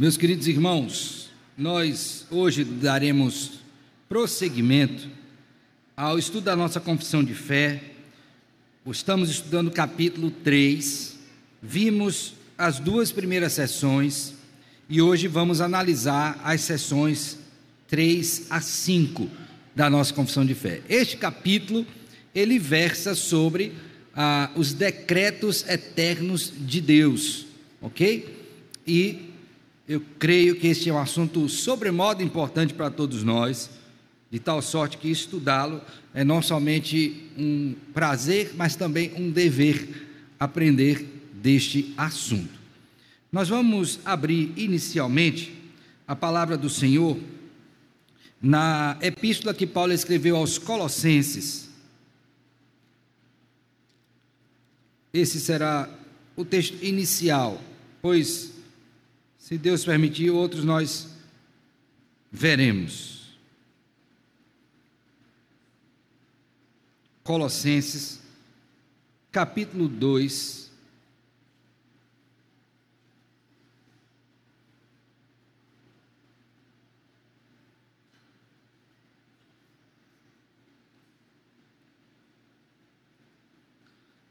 Meus queridos irmãos, nós hoje daremos prosseguimento ao estudo da nossa confissão de fé. Estamos estudando o capítulo 3, vimos as duas primeiras sessões e hoje vamos analisar as sessões 3 a 5 da nossa confissão de fé. Este capítulo ele versa sobre ah, os decretos eternos de Deus, ok? E eu creio que este é um assunto sobremodo importante para todos nós, de tal sorte que estudá-lo é não somente um prazer, mas também um dever aprender deste assunto. Nós vamos abrir inicialmente a palavra do Senhor na epístola que Paulo escreveu aos Colossenses. Esse será o texto inicial, pois se Deus permitir, outros nós veremos. Colossenses, capítulo 2.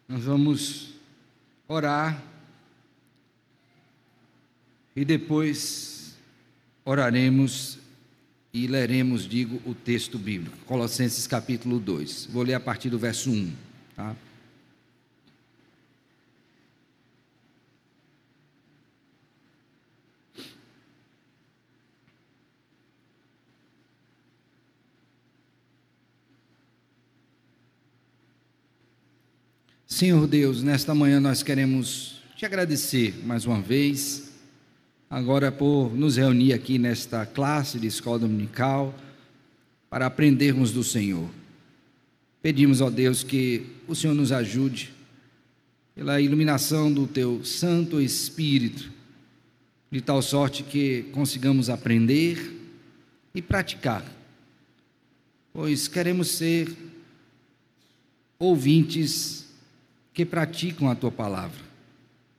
Nós vamos orar e depois oraremos e leremos, digo, o texto bíblico, Colossenses capítulo 2. Vou ler a partir do verso 1. Tá? Senhor Deus, nesta manhã nós queremos te agradecer mais uma vez agora por nos reunir aqui nesta classe de escola dominical para aprendermos do Senhor. Pedimos, ó Deus, que o Senhor nos ajude pela iluminação do teu Santo Espírito, de tal sorte que consigamos aprender e praticar, pois queremos ser ouvintes que praticam a tua palavra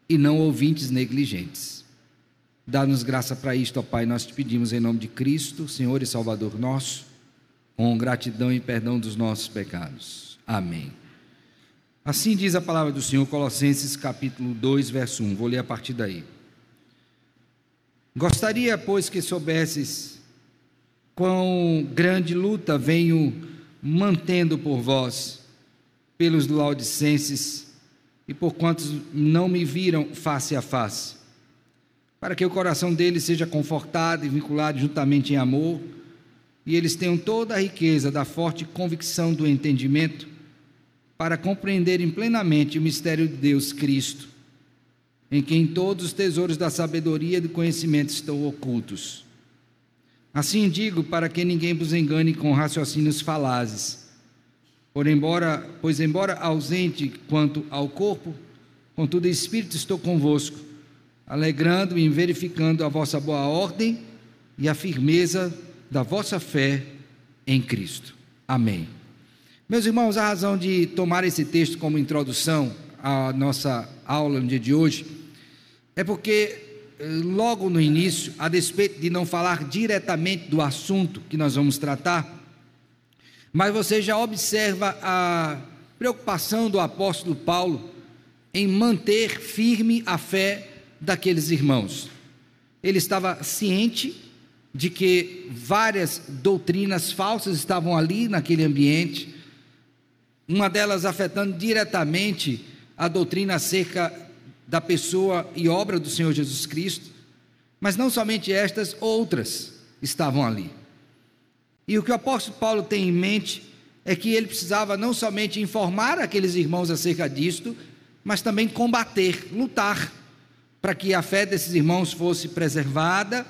e não ouvintes negligentes. Dá-nos graça para isto, ó Pai, nós te pedimos em nome de Cristo, Senhor e Salvador nosso, com gratidão e perdão dos nossos pecados. Amém. Assim diz a palavra do Senhor, Colossenses capítulo 2, verso 1. Vou ler a partir daí. Gostaria, pois, que soubesses quão grande luta venho mantendo por vós, pelos laudicenses, e por quantos não me viram face a face para que o coração deles seja confortado e vinculado juntamente em amor, e eles tenham toda a riqueza da forte convicção do entendimento, para compreenderem plenamente o mistério de Deus Cristo, em quem todos os tesouros da sabedoria e do conhecimento estão ocultos. Assim digo, para que ninguém vos engane com raciocínios falazes. Por embora, pois embora ausente quanto ao corpo, contudo espírito estou convosco alegrando-me em verificando a vossa boa ordem e a firmeza da vossa fé em Cristo. Amém. Meus irmãos, a razão de tomar esse texto como introdução à nossa aula no dia de hoje é porque, eh, logo no início, a despeito de não falar diretamente do assunto que nós vamos tratar, mas você já observa a preocupação do apóstolo Paulo em manter firme a fé daqueles irmãos. Ele estava ciente de que várias doutrinas falsas estavam ali naquele ambiente, uma delas afetando diretamente a doutrina acerca da pessoa e obra do Senhor Jesus Cristo, mas não somente estas, outras estavam ali. E o que o apóstolo Paulo tem em mente é que ele precisava não somente informar aqueles irmãos acerca disto, mas também combater, lutar para que a fé desses irmãos fosse preservada,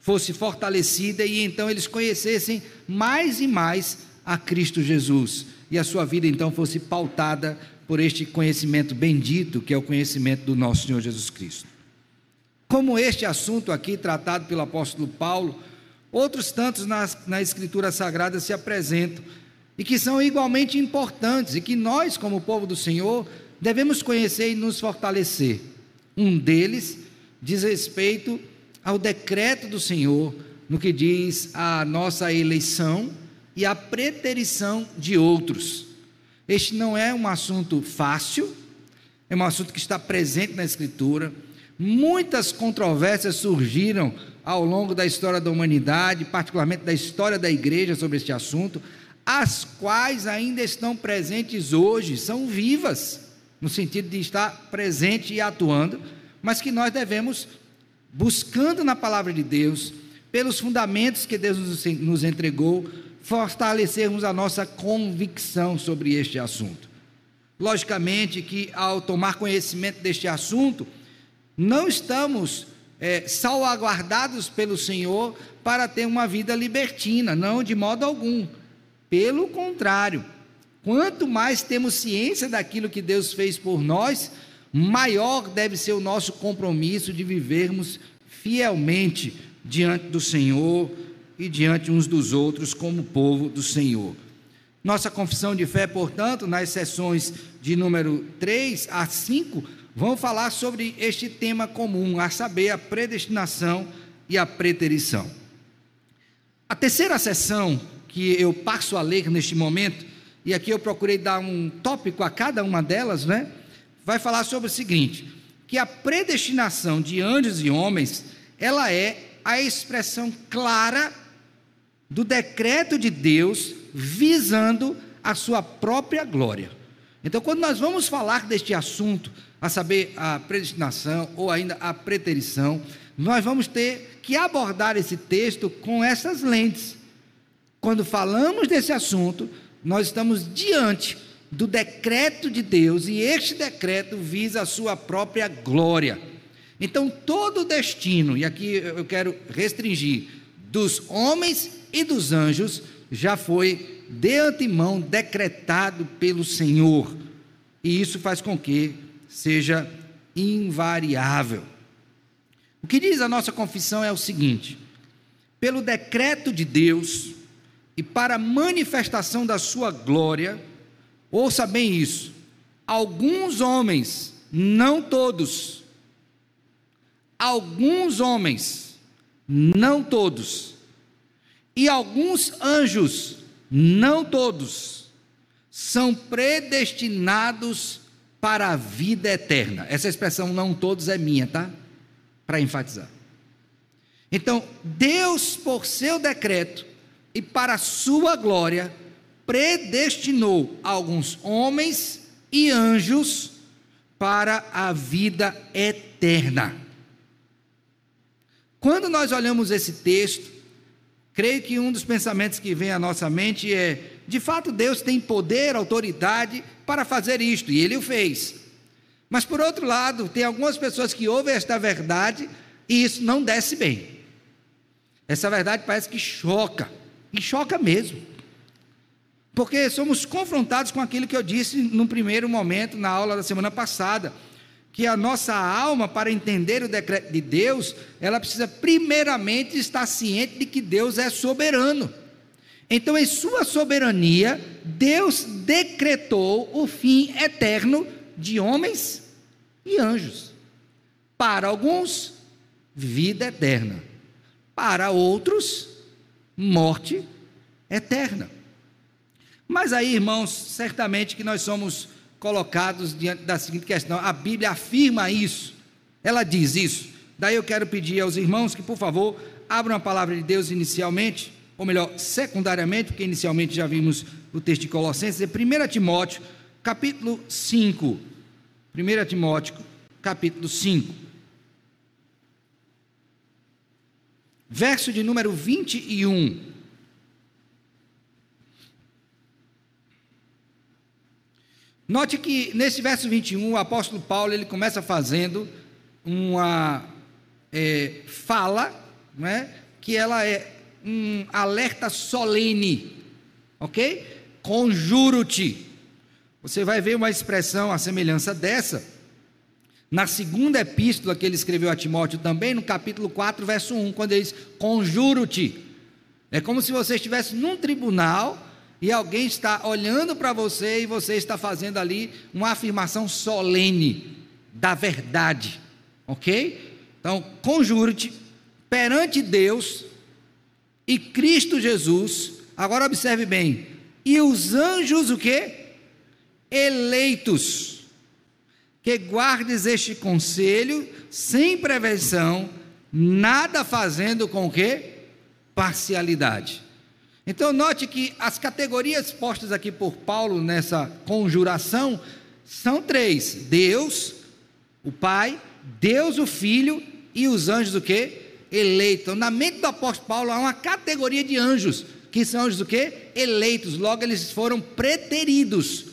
fosse fortalecida e então eles conhecessem mais e mais a Cristo Jesus e a sua vida então fosse pautada por este conhecimento bendito que é o conhecimento do nosso Senhor Jesus Cristo. Como este assunto aqui tratado pelo apóstolo Paulo, outros tantos na, na Escritura Sagrada se apresentam e que são igualmente importantes e que nós, como povo do Senhor, devemos conhecer e nos fortalecer. Um deles diz respeito ao decreto do Senhor no que diz a nossa eleição e a preterição de outros. Este não é um assunto fácil, é um assunto que está presente na Escritura. Muitas controvérsias surgiram ao longo da história da humanidade, particularmente da história da igreja sobre este assunto, as quais ainda estão presentes hoje, são vivas, no sentido de estar presente e atuando, mas que nós devemos, buscando na palavra de Deus, pelos fundamentos que Deus nos entregou, fortalecermos a nossa convicção sobre este assunto. Logicamente que ao tomar conhecimento deste assunto, não estamos é, salvaguardados pelo Senhor para ter uma vida libertina, não de modo algum. Pelo contrário, quanto mais temos ciência daquilo que Deus fez por nós, maior deve ser o nosso compromisso de vivermos fielmente diante do Senhor e diante uns dos outros como povo do Senhor. Nossa confissão de fé, portanto, nas sessões de número 3 a 5, vão falar sobre este tema comum, a saber, a predestinação e a preterição. A terceira sessão que eu passo a ler neste momento, e aqui eu procurei dar um tópico a cada uma delas, né? Vai falar sobre o seguinte: que a predestinação de anjos e homens, ela é a expressão clara do decreto de Deus visando a sua própria glória. Então, quando nós vamos falar deste assunto, a saber, a predestinação ou ainda a preterição, nós vamos ter que abordar esse texto com essas lentes. Quando falamos desse assunto, nós estamos diante do decreto de Deus e este decreto visa a sua própria glória. Então, todo o destino, e aqui eu quero restringir, dos homens e dos anjos já foi de antemão decretado pelo Senhor, e isso faz com que seja invariável. O que diz a nossa confissão é o seguinte: pelo decreto de Deus, e para a manifestação da sua glória, ouça bem isso, alguns homens, não todos, alguns homens, não todos, e alguns anjos, não todos, são predestinados para a vida eterna. Essa expressão não todos é minha, tá? Para enfatizar. Então, Deus, por seu decreto, e para a sua glória predestinou alguns homens e anjos para a vida eterna. Quando nós olhamos esse texto, creio que um dos pensamentos que vem à nossa mente é: de fato, Deus tem poder, autoridade para fazer isto, e Ele o fez. Mas por outro lado, tem algumas pessoas que ouvem esta verdade e isso não desce bem. Essa verdade parece que choca. E choca mesmo. Porque somos confrontados com aquilo que eu disse no primeiro momento, na aula da semana passada, que a nossa alma, para entender o decreto de Deus, ela precisa primeiramente estar ciente de que Deus é soberano. Então, em sua soberania, Deus decretou o fim eterno de homens e anjos. Para alguns, vida eterna. Para outros, morte eterna. Mas aí, irmãos, certamente que nós somos colocados diante da seguinte questão: a Bíblia afirma isso, ela diz isso. Daí eu quero pedir aos irmãos que, por favor, abram a palavra de Deus inicialmente, ou melhor, secundariamente, porque inicialmente já vimos o texto de Colossenses, é 1 Timóteo, capítulo 5. 1 Timóteo, capítulo 5. Verso de número 21. Note que nesse verso 21, o apóstolo Paulo ele começa fazendo uma é, fala, né, que ela é um alerta solene, ok? Conjuro-te. Você vai ver uma expressão, a semelhança dessa, na segunda epístola que ele escreveu a Timóteo também, no capítulo 4, verso 1, quando ele diz: Conjuro-te. É como se você estivesse num tribunal e alguém está olhando para você e você está fazendo ali uma afirmação solene da verdade, ok? Então, conjuro-te perante Deus e Cristo Jesus. Agora observe bem. E os anjos o que? Eleitos. Que guardes este conselho sem prevenção, nada fazendo com que? Parcialidade. Então note que as categorias postas aqui por Paulo nessa conjuração são três: Deus, o Pai, Deus o Filho e os anjos o que? Eleitos. Na mente do apóstolo Paulo há uma categoria de anjos, que são anjos o que? Eleitos, logo eles foram preteridos.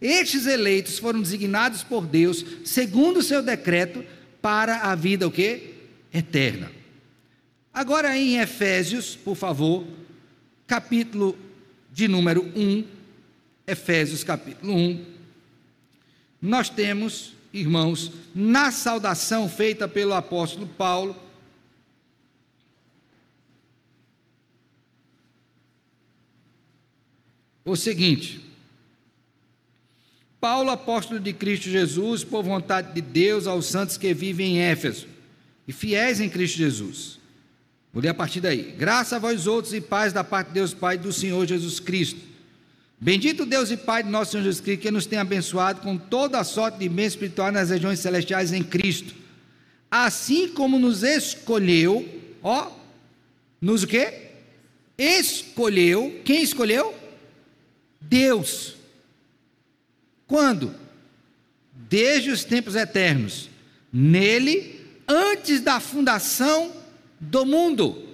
Estes eleitos foram designados por Deus, segundo o seu decreto, para a vida o que? Eterna. Agora em Efésios, por favor, capítulo de número 1, Efésios capítulo 1, nós temos irmãos, na saudação feita pelo apóstolo Paulo, o seguinte: Paulo, apóstolo de Cristo Jesus, por vontade de Deus, aos santos que vivem em Éfeso e fiéis em Cristo Jesus. Vou ler a partir daí. Graça a vós outros e paz da parte de Deus Pai do Senhor Jesus Cristo. Bendito Deus e Pai de nosso Senhor Jesus Cristo, que nos tem abençoado com toda a sorte de bem espiritual nas regiões celestiais em Cristo. Assim como nos escolheu, ó, nos o quê? Escolheu, quem escolheu? Deus. Quando? Desde os tempos eternos. Nele, antes da fundação do mundo.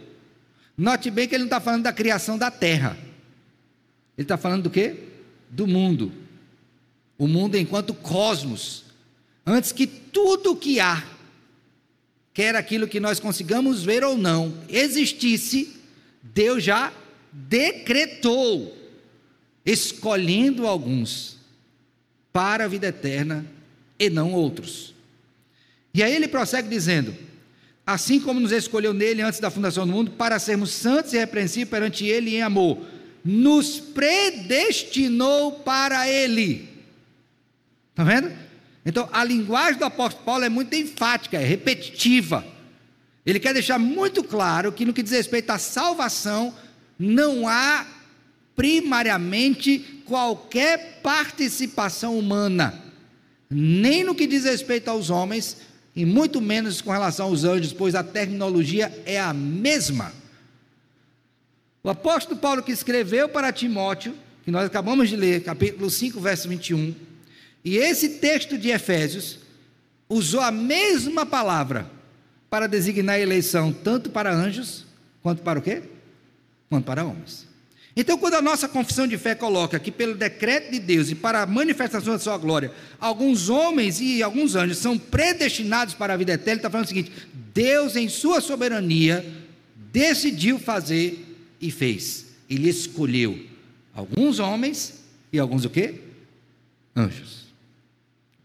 Note bem que ele não está falando da criação da terra. Ele está falando do quê? Do mundo. O mundo enquanto cosmos. Antes que tudo que há, quer aquilo que nós consigamos ver ou não, existisse, Deus já decretou, escolhendo alguns para a vida eterna e não outros. E aí ele prossegue dizendo: Assim como nos escolheu nele antes da fundação do mundo, para sermos santos e repreensíveis perante ele em amor nos predestinou para Ele. Está vendo? Então, a linguagem do apóstolo Paulo é muito enfática, é repetitiva. Ele quer deixar muito claro que no que diz respeito à salvação, não há primariamente qualquer participação humana, nem no que diz respeito aos homens, e muito menos com relação aos anjos, pois a terminologia é a mesma. O apóstolo Paulo que escreveu para Timóteo, que nós acabamos de ler, capítulo 5, verso 21, e esse texto de Efésios usou a mesma palavra para designar a eleição tanto para anjos quanto para o quê? Quanto para homens. Então, quando a nossa confissão de fé coloca que pelo decreto de Deus e para a manifestação da sua glória, alguns homens e alguns anjos são predestinados para a vida eterna, está falando o seguinte: Deus, em sua soberania, decidiu fazer e fez. Ele escolheu alguns homens e alguns o quê? Anjos.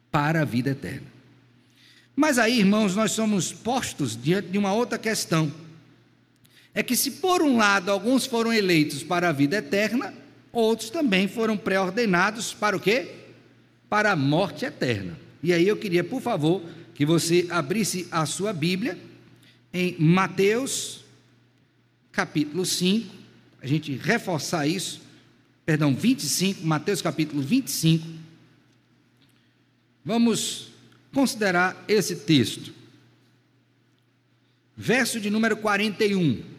Para a vida eterna. Mas aí, irmãos, nós somos postos diante de uma outra questão. É que se por um lado alguns foram eleitos para a vida eterna, outros também foram pré-ordenados para o quê? Para a morte eterna. E aí eu queria, por favor, que você abrisse a sua Bíblia em Mateus capítulo 5, a gente reforçar isso, perdão, 25, Mateus capítulo 25. Vamos considerar esse texto. Verso de número 41.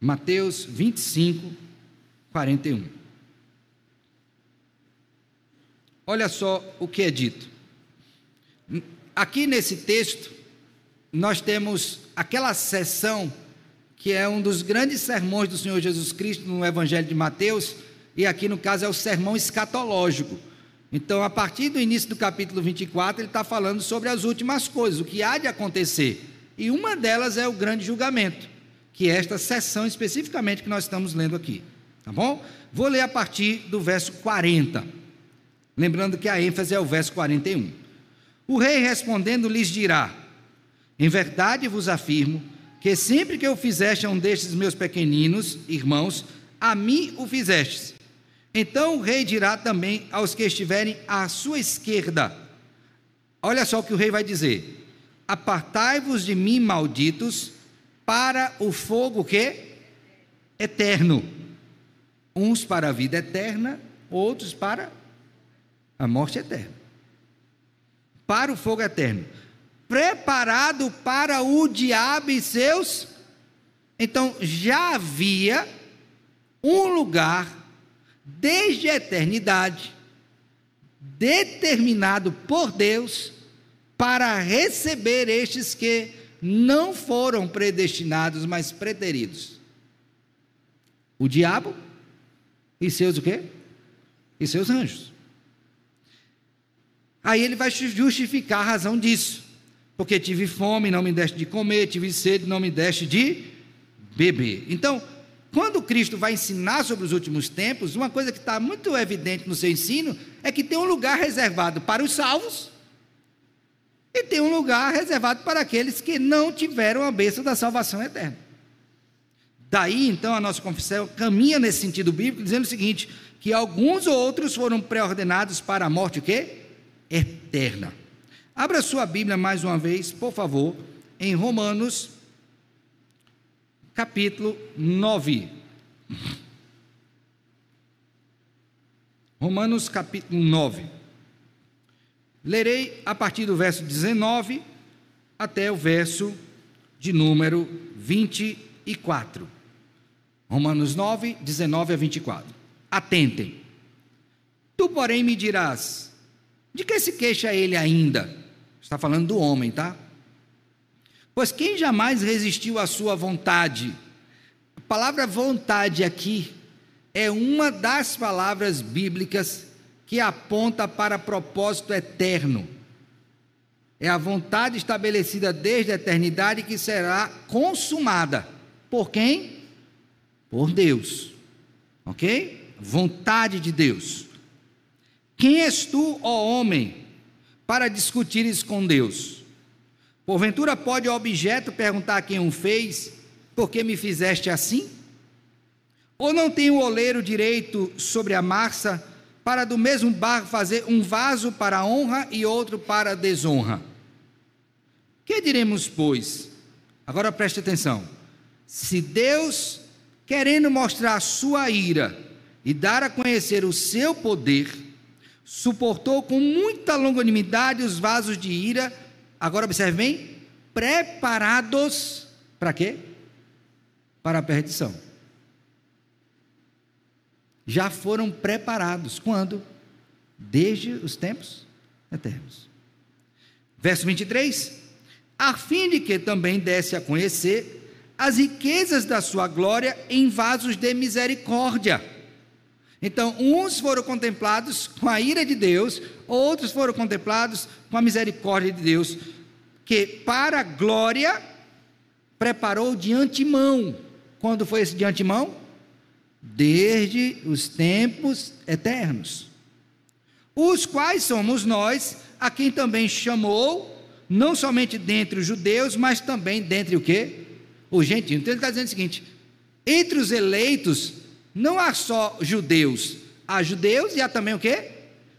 Mateus 25, 41. Olha só o que é dito. Aqui nesse texto, nós temos aquela seção que é um dos grandes sermões do Senhor Jesus Cristo no Evangelho de Mateus, e aqui no caso é o sermão escatológico. Então, a partir do início do capítulo 24, ele está falando sobre as últimas coisas, o que há de acontecer. E uma delas é o grande julgamento, que é esta sessão especificamente que nós estamos lendo aqui. Tá bom? Vou ler a partir do verso 40. Lembrando que a ênfase é o verso 41. O rei respondendo lhes dirá: Em verdade vos afirmo que sempre que eu fizeste a um destes meus pequeninos irmãos, a mim o fizestes. Então o rei dirá também aos que estiverem à sua esquerda: Olha só o que o rei vai dizer: Apartai-vos de mim, malditos, para o fogo que eterno. Uns para a vida eterna, outros para a morte eterna. Para o fogo eterno. Preparado para o diabo e seus. Então já havia um lugar desde a eternidade determinado por Deus para receber estes que não foram predestinados, mas preteridos. O diabo e seus o quê? E seus anjos. Aí ele vai justificar a razão disso. Porque tive fome, não me deste de comer, tive sede, não me deste de beber. Então, quando Cristo vai ensinar sobre os últimos tempos, uma coisa que está muito evidente no seu ensino é que tem um lugar reservado para os salvos e tem um lugar reservado para aqueles que não tiveram a bênção da salvação eterna. Daí, então, a nossa confissão caminha nesse sentido bíblico, dizendo o seguinte: que alguns outros foram pré-ordenados para a morte o quê? Eterna. Abra sua Bíblia mais uma vez, por favor, em Romanos, capítulo 9. Romanos capítulo 9. Lerei a partir do verso 19 até o verso de número 24. Romanos 9, 19 a 24. Atentem. Tu, porém, me dirás: de que se queixa ele ainda? Está falando do homem, tá? Pois quem jamais resistiu à sua vontade? A palavra vontade aqui é uma das palavras bíblicas que aponta para propósito eterno. É a vontade estabelecida desde a eternidade que será consumada. Por quem? Por Deus. Ok? Vontade de Deus. Quem és tu, ó homem, para discutires com Deus? Porventura pode o objeto perguntar a quem o fez, por que me fizeste assim? Ou não tem o oleiro direito sobre a massa para do mesmo barro fazer um vaso para honra e outro para desonra. Que diremos, pois? Agora preste atenção. Se Deus, querendo mostrar a sua ira e dar a conhecer o seu poder, suportou com muita longanimidade os vasos de ira, agora observe bem, preparados para quê? Para a perdição já foram preparados. Quando? Desde os tempos eternos. Verso 23: A fim de que também desse a conhecer as riquezas da sua glória em vasos de misericórdia. Então, uns foram contemplados com a ira de Deus, outros foram contemplados com a misericórdia de Deus, que para a glória preparou de antemão. Quando foi esse de antemão? Desde os tempos eternos, os quais somos nós, a quem também chamou, não somente dentre os judeus, mas também dentre o que? Os gentios. Então ele está dizendo o seguinte: entre os eleitos, não há só judeus, há judeus e há também o que?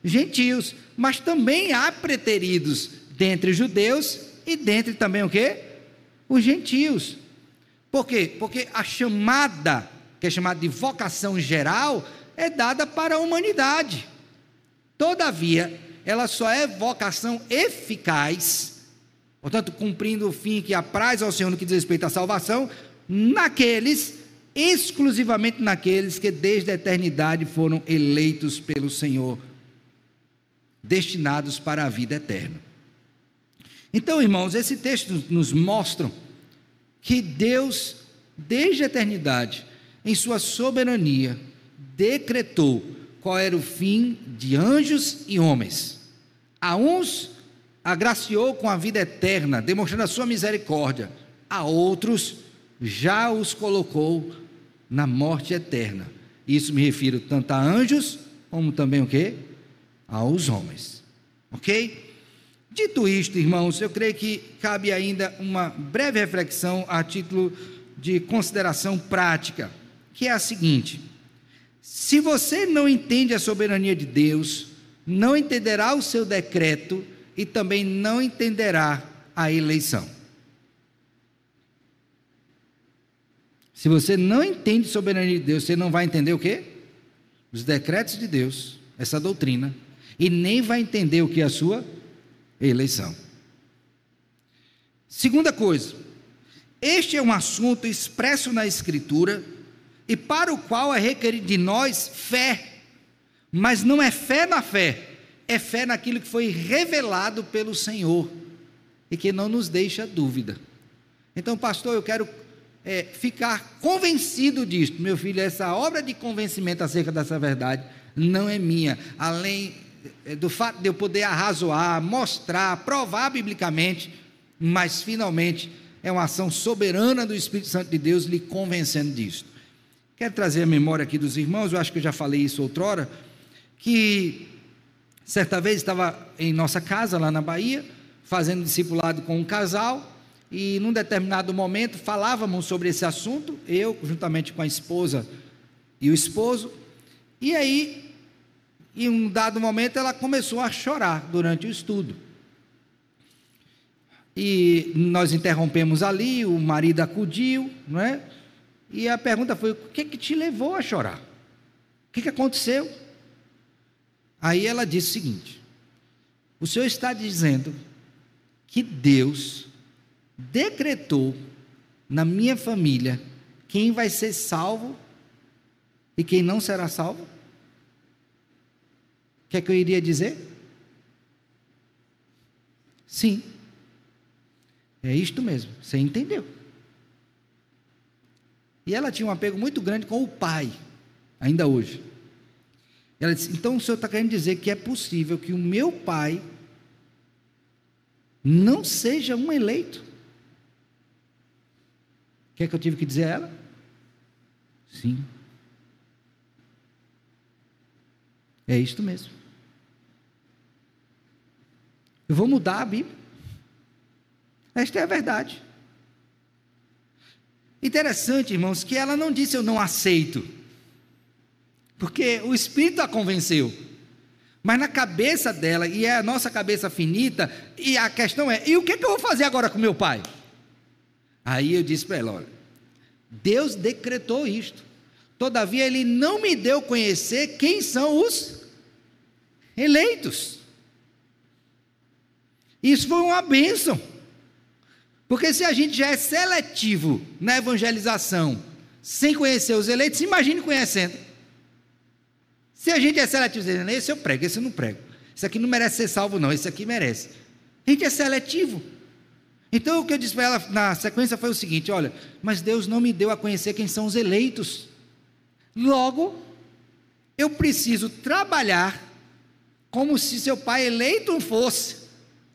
Gentios, mas também há preteridos dentre os judeus e dentre também o que? Os gentios. Por quê? Porque a chamada que é chamada de vocação geral, é dada para a humanidade. Todavia, ela só é vocação eficaz, portanto, cumprindo o fim que apraz ao Senhor no que diz respeito à salvação, naqueles, exclusivamente naqueles que desde a eternidade foram eleitos pelo Senhor, destinados para a vida eterna. Então, irmãos, esse texto nos mostra que Deus, desde a eternidade, em sua soberania, decretou qual era o fim de anjos e homens. A uns agraciou com a vida eterna, demonstrando a sua misericórdia. A outros já os colocou na morte eterna. Isso me refiro tanto a anjos como também o quê? Aos homens. OK? Dito isto, irmãos, eu creio que cabe ainda uma breve reflexão a título de consideração prática que é a seguinte: se você não entende a soberania de Deus, não entenderá o seu decreto e também não entenderá a eleição. Se você não entende soberania de Deus, você não vai entender o quê? Os decretos de Deus, essa doutrina, e nem vai entender o que é a sua eleição. Segunda coisa, este é um assunto expresso na Escritura e para o qual é requerido de nós fé, mas não é fé na fé, é fé naquilo que foi revelado pelo Senhor e que não nos deixa dúvida. Então, pastor, eu quero é, ficar convencido disto. Meu filho, essa obra de convencimento acerca dessa verdade não é minha. Além é, do fato de eu poder arrazoar, mostrar, provar biblicamente, mas finalmente é uma ação soberana do Espírito Santo de Deus lhe convencendo disto. Quero trazer a memória aqui dos irmãos, eu acho que eu já falei isso outrora, que certa vez estava em nossa casa lá na Bahia, fazendo discipulado com um casal, e num determinado momento falávamos sobre esse assunto, eu juntamente com a esposa e o esposo, e aí, em um dado momento, ela começou a chorar durante o estudo. E nós interrompemos ali, o marido acudiu, não é? E a pergunta foi: o que, que te levou a chorar? O que, que aconteceu? Aí ela disse o seguinte: o senhor está dizendo que Deus decretou na minha família quem vai ser salvo e quem não será salvo? O que é que eu iria dizer? Sim. É isto mesmo, você entendeu. E ela tinha um apego muito grande com o pai, ainda hoje. Ela disse: então o senhor está querendo dizer que é possível que o meu pai não seja um eleito? que é que eu tive que dizer a ela? Sim. É isto mesmo. Eu vou mudar a Bíblia. Esta é a verdade. Interessante, irmãos, que ela não disse eu não aceito. Porque o Espírito a convenceu. Mas na cabeça dela, e é a nossa cabeça finita, e a questão é: e o que, é que eu vou fazer agora com meu pai? Aí eu disse para ela: olha, Deus decretou isto. Todavia, Ele não me deu conhecer quem são os eleitos. Isso foi uma bênção. Porque se a gente já é seletivo na evangelização, sem conhecer os eleitos, imagine conhecendo. Se a gente é seletivo, dizendo, esse eu prego, esse eu não prego. Esse aqui não merece ser salvo, não, esse aqui merece. A gente é seletivo. Então o que eu disse para ela na sequência foi o seguinte: olha, mas Deus não me deu a conhecer quem são os eleitos. Logo, eu preciso trabalhar como se seu pai eleito fosse,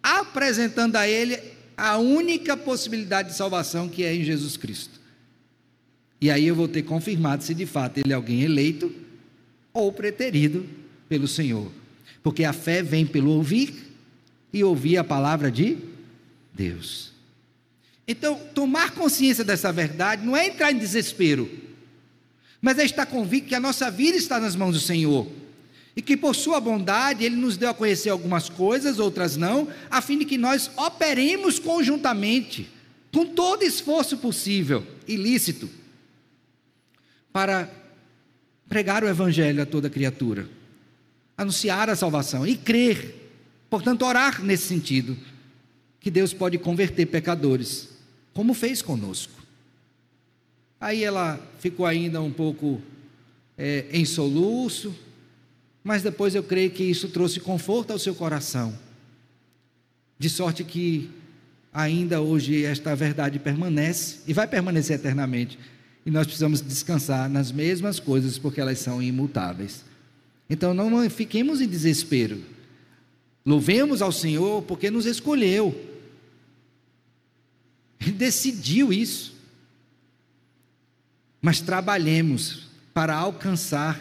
apresentando a ele a única possibilidade de salvação que é em Jesus Cristo. E aí eu vou ter confirmado se de fato ele é alguém eleito ou preterido pelo Senhor. Porque a fé vem pelo ouvir e ouvir a palavra de Deus. Então, tomar consciência dessa verdade não é entrar em desespero, mas é estar convicto que a nossa vida está nas mãos do Senhor. E que por sua bondade Ele nos deu a conhecer algumas coisas, outras não, a fim de que nós operemos conjuntamente, com todo esforço possível, ilícito, para pregar o Evangelho a toda criatura, anunciar a salvação e crer, portanto, orar nesse sentido que Deus pode converter pecadores, como fez conosco. Aí ela ficou ainda um pouco é, em soluço, mas depois eu creio que isso trouxe conforto ao seu coração, de sorte que ainda hoje esta verdade permanece e vai permanecer eternamente, e nós precisamos descansar nas mesmas coisas, porque elas são imutáveis. Então não fiquemos em desespero, louvemos ao Senhor, porque nos escolheu ele decidiu isso. Mas trabalhemos para alcançar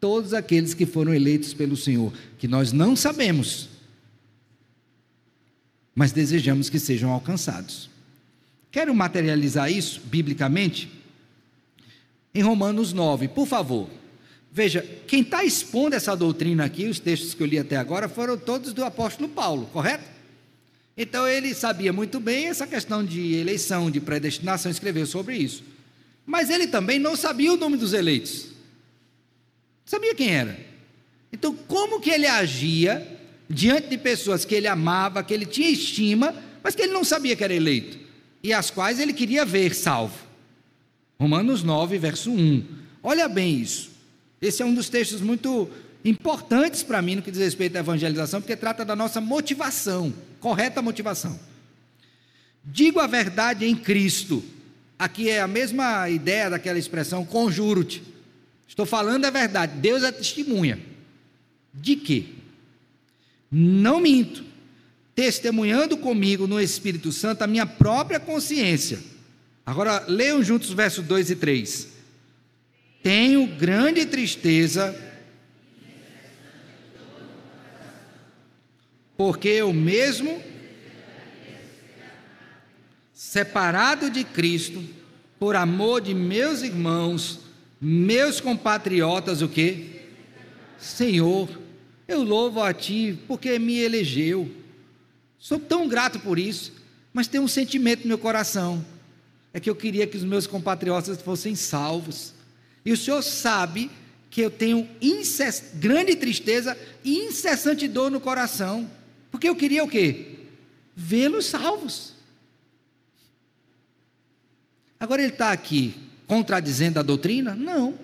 todos aqueles que foram eleitos pelo Senhor, que nós não sabemos, mas desejamos que sejam alcançados. Quero materializar isso biblicamente em Romanos 9, por favor. Veja, quem está expondo essa doutrina aqui, os textos que eu li até agora, foram todos do apóstolo Paulo, correto? Então ele sabia muito bem essa questão de eleição, de predestinação, escreveu sobre isso. Mas ele também não sabia o nome dos eleitos. Sabia quem era. Então, como que ele agia diante de pessoas que ele amava, que ele tinha estima, mas que ele não sabia que era eleito, e as quais ele queria ver salvo? Romanos 9, verso 1. Olha bem isso. Esse é um dos textos muito importantes para mim no que diz respeito à evangelização, porque trata da nossa motivação, correta motivação. Digo a verdade em Cristo. Aqui é a mesma ideia daquela expressão conjuro-te. Estou falando a verdade, Deus é testemunha. De quê? Não minto, testemunhando comigo no Espírito Santo a minha própria consciência. Agora leiam juntos versos 2 e 3. Tenho grande tristeza, porque eu mesmo separado de Cristo, por amor de meus irmãos, meus compatriotas, o que? Senhor, eu louvo a Ti porque me elegeu. Sou tão grato por isso, mas tem um sentimento no meu coração. É que eu queria que os meus compatriotas fossem salvos. E o Senhor sabe que eu tenho grande tristeza e incessante dor no coração. Porque eu queria o quê? Vê-los salvos. Agora ele está aqui contradizendo a doutrina? Não.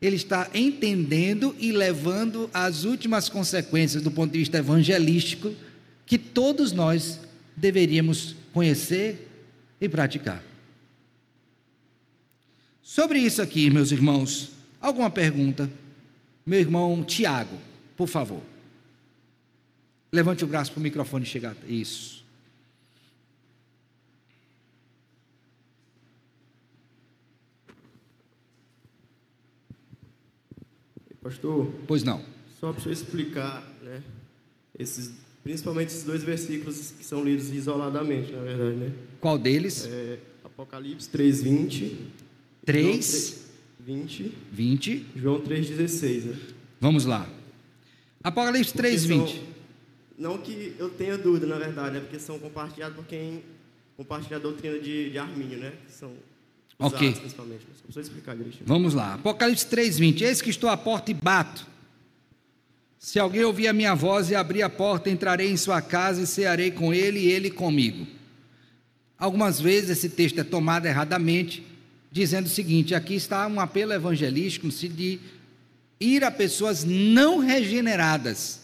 Ele está entendendo e levando as últimas consequências do ponto de vista evangelístico que todos nós deveríamos conhecer e praticar. Sobre isso aqui, meus irmãos, alguma pergunta? Meu irmão Tiago, por favor. Levante o braço para o microfone chegar. Isso. Pastor. Pois não. Só para eu explicar, né? Esses, principalmente esses dois versículos que são lidos isoladamente, na verdade, né? Qual deles? É, Apocalipse 3, 20. 3, 20. 20. João 3, 16, né? Vamos lá. Apocalipse 3, 20. não que eu tenha dúvida, na verdade, é porque são compartilhados por quem compartilha a doutrina de, de Armínio, né? Que são Ok. Vamos lá. Apocalipse 3:20. Eis que estou à porta e bato. Se alguém ouvir a minha voz e abrir a porta, entrarei em sua casa e cearei com ele e ele comigo. Algumas vezes esse texto é tomado erradamente, dizendo o seguinte: aqui está um apelo evangelístico de ir a pessoas não regeneradas.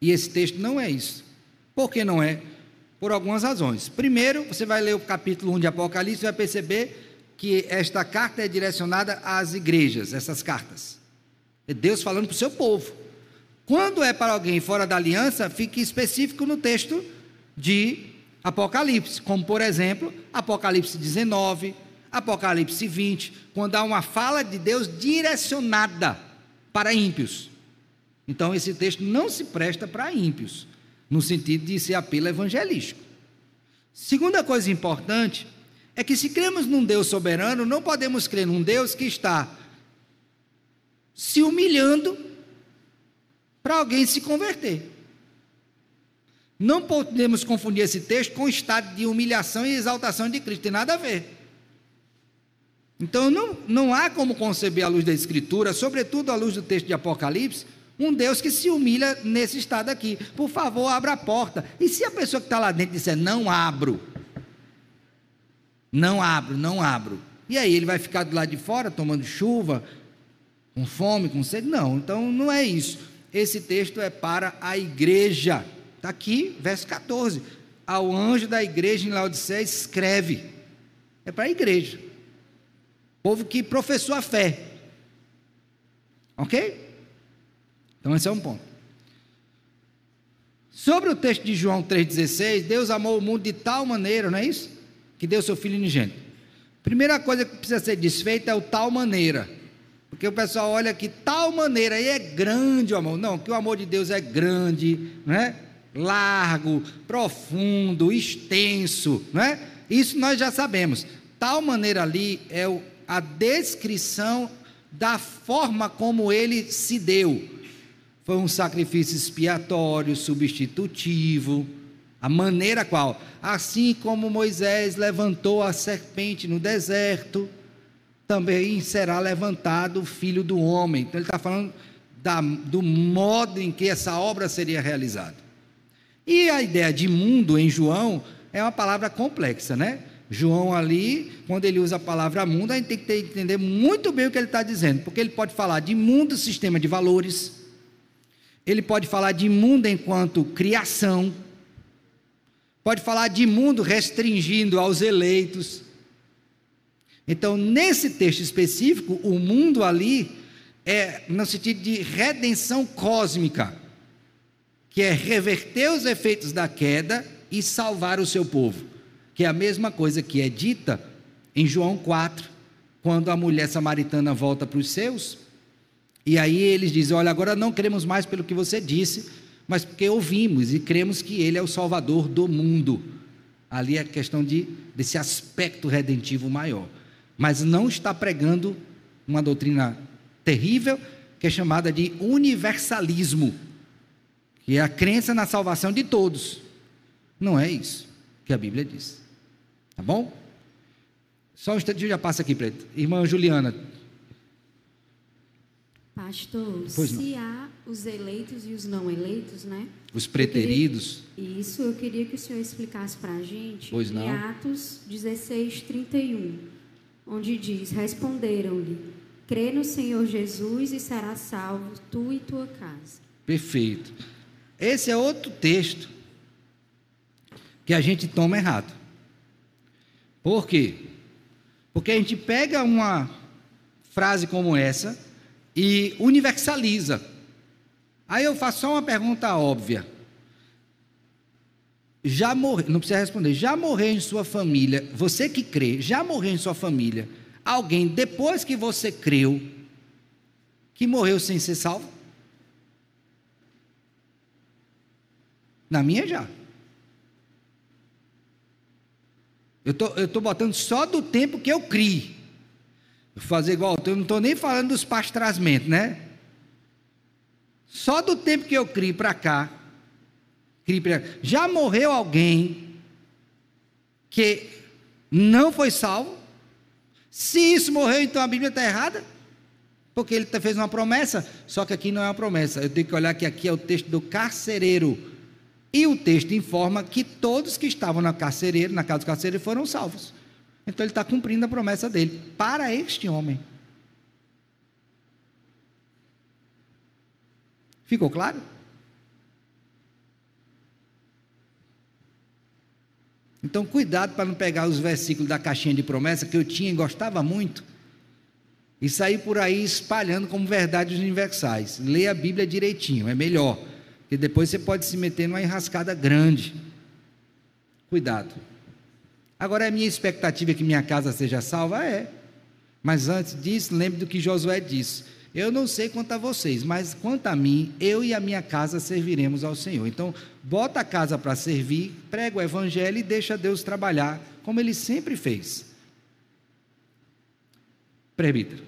E esse texto não é isso. Por que não é? Por algumas razões. Primeiro, você vai ler o capítulo 1 de Apocalipse e vai perceber que esta carta é direcionada às igrejas, essas cartas. É Deus falando para o seu povo. Quando é para alguém fora da aliança, fique específico no texto de Apocalipse, como por exemplo, Apocalipse 19, Apocalipse 20, quando há uma fala de Deus direcionada para ímpios. Então esse texto não se presta para ímpios no sentido de ser apelo evangelístico. Segunda coisa importante é que se cremos num Deus soberano, não podemos crer num Deus que está se humilhando para alguém se converter. Não podemos confundir esse texto com o estado de humilhação e exaltação de Cristo, tem nada a ver. Então não, não há como conceber à luz da Escritura, sobretudo à luz do texto de Apocalipse, um Deus que se humilha nesse estado aqui. Por favor, abra a porta. E se a pessoa que está lá dentro disser, não abro, não abro, não abro. E aí ele vai ficar do lado de fora tomando chuva, com fome, com sede? Não, então não é isso. Esse texto é para a igreja. Está aqui, verso 14. Ao anjo da igreja em Laodiceia escreve. É para a igreja. Povo que professou a fé. Ok? Então, esse é um ponto. Sobre o texto de João 3,16, Deus amou o mundo de tal maneira, não é isso? Que deu seu filho unigênito. Primeira coisa que precisa ser desfeita é o tal maneira. Porque o pessoal olha que tal maneira aí é grande o amor. Não, que o amor de Deus é grande, não é? largo, profundo, extenso, não é? Isso nós já sabemos. Tal maneira ali é a descrição da forma como ele se deu. Foi um sacrifício expiatório, substitutivo, A maneira qual? Assim como Moisés levantou a serpente no deserto, também será levantado o filho do homem. Então ele está falando da, do modo em que essa obra seria realizada. E a ideia de mundo em João é uma palavra complexa, né? João ali, quando ele usa a palavra mundo, a gente tem que entender muito bem o que ele está dizendo, porque ele pode falar de mundo, sistema de valores, ele pode falar de mundo enquanto criação, pode falar de mundo restringindo aos eleitos. Então, nesse texto específico, o mundo ali é no sentido de redenção cósmica, que é reverter os efeitos da queda e salvar o seu povo, que é a mesma coisa que é dita em João 4, quando a mulher samaritana volta para os seus, e aí eles dizem: Olha, agora não queremos mais pelo que você disse, mas porque ouvimos e cremos que Ele é o Salvador do mundo. Ali é questão de, desse aspecto redentivo maior. Mas não está pregando uma doutrina terrível, que é chamada de universalismo, que é a crença na salvação de todos. Não é isso que a Bíblia diz. Tá bom? Só um instante, já passa aqui, Preto. Irmã Juliana, Pastor, se há os eleitos e os não eleitos, né? Os preteridos. Queria, isso, eu queria que o senhor explicasse para a gente pois não. em Atos 16, 31, onde diz: Responderam-lhe, crê no Senhor Jesus e será salvo tu e tua casa. Perfeito. Esse é outro texto que a gente toma errado. Por quê? Porque a gente pega uma frase como essa e universaliza. Aí eu faço só uma pergunta óbvia. Já morreu, não precisa responder, já morreu em sua família, você que crê, já morreu em sua família, alguém depois que você creu, que morreu sem ser salvo? Na minha já. Eu estou tô botando só do tempo que eu criei. Fazer igual, eu não estou nem falando dos pastrasmentos, né? Só do tempo que eu criei para cá, criei pra já morreu alguém que não foi salvo? Se isso morreu, então a Bíblia está errada? Porque ele fez uma promessa, só que aqui não é uma promessa. Eu tenho que olhar que aqui é o texto do carcereiro. E o texto informa que todos que estavam na carcereiro, na casa do carcereiro, foram salvos. Então ele está cumprindo a promessa dele para este homem. Ficou claro? Então, cuidado para não pegar os versículos da caixinha de promessa que eu tinha e gostava muito e sair por aí espalhando como verdades universais. Leia a Bíblia direitinho, é melhor, porque depois você pode se meter numa enrascada grande. Cuidado. Agora, a minha expectativa é que minha casa seja salva? É. Mas antes disso, lembre do que Josué disse. Eu não sei quanto a vocês, mas quanto a mim, eu e a minha casa serviremos ao Senhor. Então, bota a casa para servir, prega o evangelho e deixa Deus trabalhar, como ele sempre fez. Presbítero.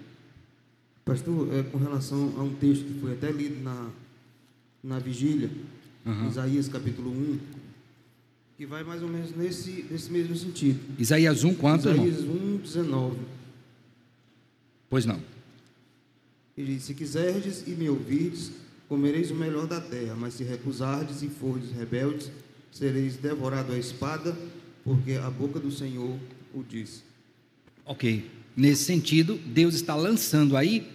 Pastor, é, com relação a um texto que foi até lido na, na vigília, uhum. Isaías capítulo 1, que vai mais ou menos nesse, nesse mesmo sentido. Isaías 1, quanto, Isaías irmão? 1, 19. Pois não. Ele diz, se quiserdes e me ouvirdes, comereis o melhor da terra, mas se recusardes e fordes rebeldes, sereis devorados à espada, porque a boca do Senhor o diz. Ok. Nesse sentido, Deus está lançando aí,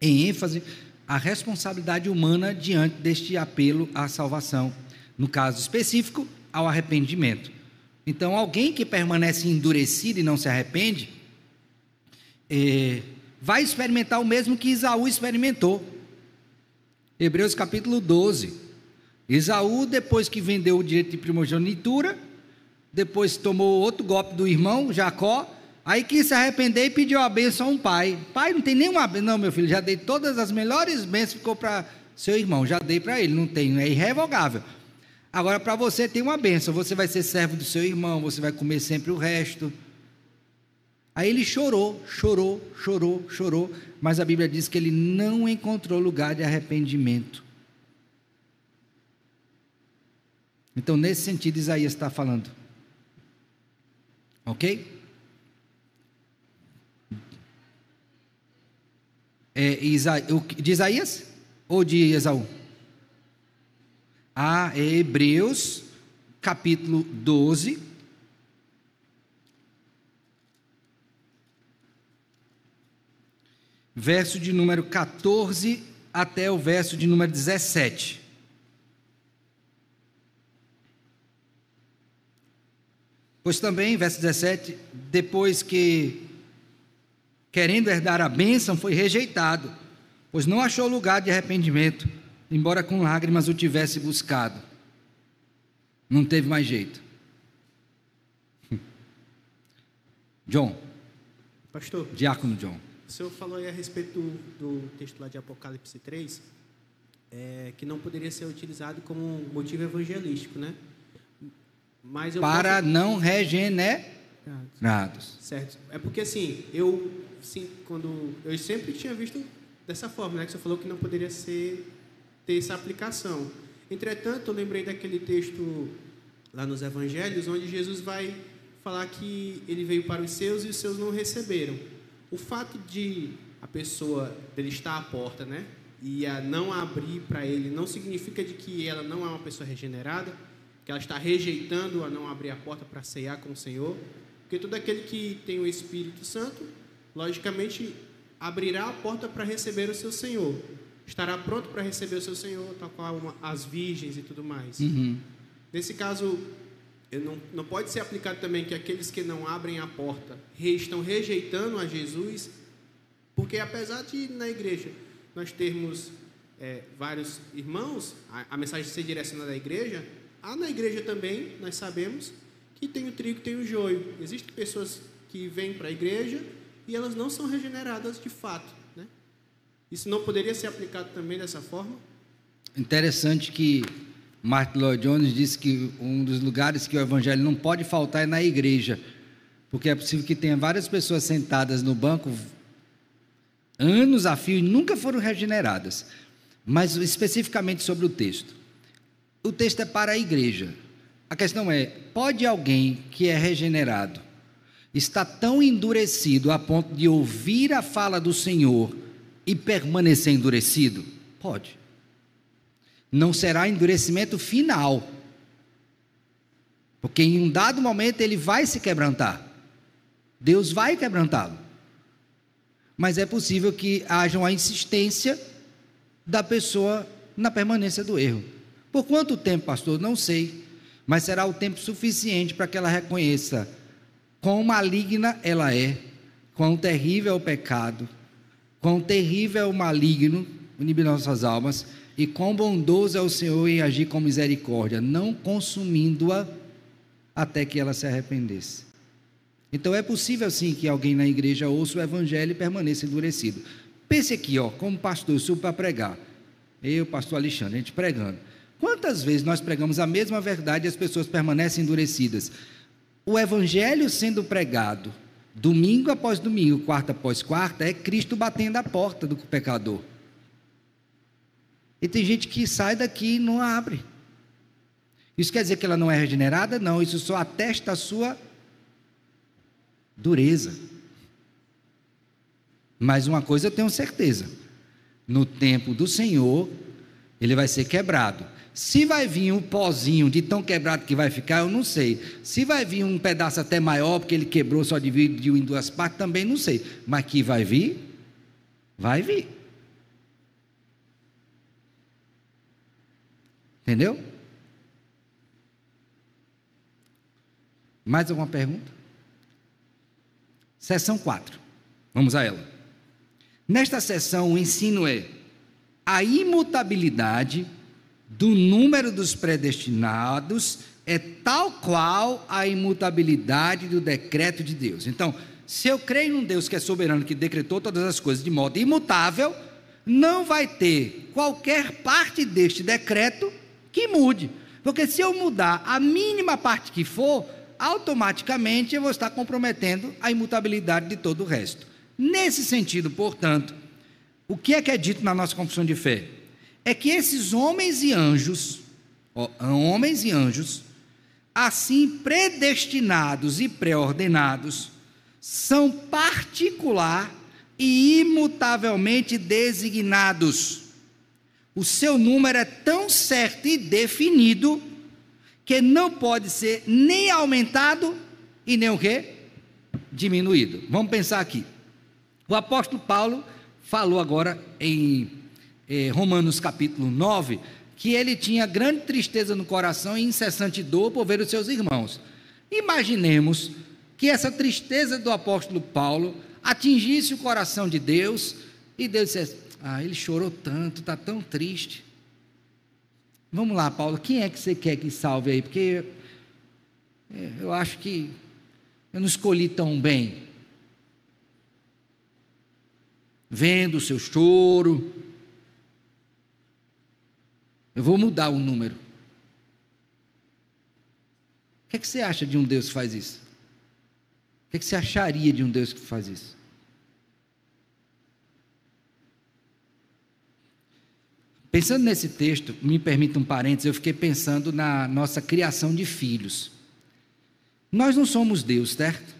em ênfase, a responsabilidade humana diante deste apelo à salvação. No caso específico, ao arrependimento. Então, alguém que permanece endurecido e não se arrepende, é, vai experimentar o mesmo que Isaú experimentou. Hebreus capítulo 12. Isaú, depois que vendeu o direito de primogenitura, depois tomou outro golpe do irmão, Jacó, aí quis se arrepender e pediu a bênção a um pai. Pai, não tem nenhuma. Não, meu filho, já dei todas as melhores bênçãos, ficou para seu irmão, já dei para ele, não tem, é irrevogável. Agora, para você tem uma benção, você vai ser servo do seu irmão, você vai comer sempre o resto. Aí ele chorou, chorou, chorou, chorou, mas a Bíblia diz que ele não encontrou lugar de arrependimento. Então, nesse sentido, Isaías está falando. Ok? É, Isa, de Isaías ou de Esaú? É Hebreus, capítulo 12. Verso de número 14 até o verso de número 17. Pois também, verso 17, depois que, querendo herdar a bênção, foi rejeitado, pois não achou lugar de arrependimento, embora com lágrimas o tivesse buscado. Não teve mais jeito. John. Pastor. Diácono John. O senhor falou aí a respeito do, do texto lá de Apocalipse 3, é, que não poderia ser utilizado como motivo evangelístico, né? Mas para posso... não regenerados. Certo. É porque assim, eu sim, quando eu sempre tinha visto dessa forma, né, que você falou que não poderia ser ter essa aplicação. Entretanto, eu lembrei daquele texto lá nos evangelhos onde Jesus vai falar que ele veio para os seus e os seus não receberam. O fato de a pessoa dele estar à porta, né, e a não abrir para ele não significa de que ela não é uma pessoa regenerada, que ela está rejeitando a não abrir a porta para ceiar com o Senhor, porque todo aquele que tem o Espírito Santo, logicamente abrirá a porta para receber o seu Senhor, estará pronto para receber o seu Senhor, tal qual uma, as virgens e tudo mais. Uhum. Nesse caso, não, não pode ser aplicado também que aqueles que não abrem a porta estão rejeitando a Jesus, porque apesar de na igreja nós termos é, vários irmãos, a, a mensagem ser direcionada à igreja, Há na igreja também, nós sabemos, que tem o trigo e tem o joio. Existem pessoas que vêm para a igreja e elas não são regeneradas de fato. Isso não poderia ser aplicado também dessa forma? Interessante que Martin Lloyd Jones disse que um dos lugares que o evangelho não pode faltar é na igreja, porque é possível que tenha várias pessoas sentadas no banco anos a fio e nunca foram regeneradas. Mas especificamente sobre o texto o texto é para a igreja. A questão é: pode alguém que é regenerado estar tão endurecido a ponto de ouvir a fala do Senhor e permanecer endurecido? Pode. Não será endurecimento final. Porque em um dado momento ele vai se quebrantar. Deus vai quebrantá-lo. Mas é possível que haja uma insistência da pessoa na permanência do erro. Por quanto tempo, pastor? Não sei. Mas será o tempo suficiente para que ela reconheça quão maligna ela é, quão terrível é o pecado, quão terrível é o maligno inibir nossas almas e quão bondoso é o Senhor em agir com misericórdia, não consumindo-a até que ela se arrependesse. Então é possível sim que alguém na igreja ouça o evangelho e permaneça endurecido. Pense aqui, ó, como pastor, eu subo para pregar. Eu, pastor Alexandre, a gente pregando. Quantas vezes nós pregamos a mesma verdade e as pessoas permanecem endurecidas? O evangelho sendo pregado, domingo após domingo, quarta após quarta, é Cristo batendo a porta do pecador. E tem gente que sai daqui e não abre. Isso quer dizer que ela não é regenerada? Não, isso só atesta a sua dureza. Mas uma coisa eu tenho certeza: no tempo do Senhor, ele vai ser quebrado. Se vai vir um pozinho de tão quebrado que vai ficar, eu não sei. Se vai vir um pedaço até maior, porque ele quebrou, só dividiu em duas partes, também não sei. Mas que vai vir, vai vir. Entendeu? Mais alguma pergunta? Seção 4. Vamos a ela. Nesta sessão, o ensino é a imutabilidade do número dos predestinados é tal qual a imutabilidade do decreto de Deus. Então, se eu creio num Deus que é soberano, que decretou todas as coisas de modo imutável, não vai ter qualquer parte deste decreto que mude. Porque se eu mudar a mínima parte que for, automaticamente eu vou estar comprometendo a imutabilidade de todo o resto. Nesse sentido, portanto, o que é que é dito na nossa confissão de fé? é que esses homens e anjos, homens e anjos, assim predestinados e pré-ordenados, são particular e imutavelmente designados. O seu número é tão certo e definido que não pode ser nem aumentado e nem o quê? Diminuído. Vamos pensar aqui. O apóstolo Paulo falou agora em eh, Romanos capítulo 9 que ele tinha grande tristeza no coração e incessante dor por ver os seus irmãos. Imaginemos que essa tristeza do apóstolo Paulo atingisse o coração de Deus e Deus dissesse: Ah, ele chorou tanto, está tão triste. Vamos lá, Paulo, quem é que você quer que salve aí? Porque é, eu acho que eu não escolhi tão bem. Vendo o seu choro, eu vou mudar o número. O que, é que você acha de um Deus que faz isso? O que, é que você acharia de um Deus que faz isso? Pensando nesse texto, me permita um parênteses, eu fiquei pensando na nossa criação de filhos. Nós não somos Deus, certo?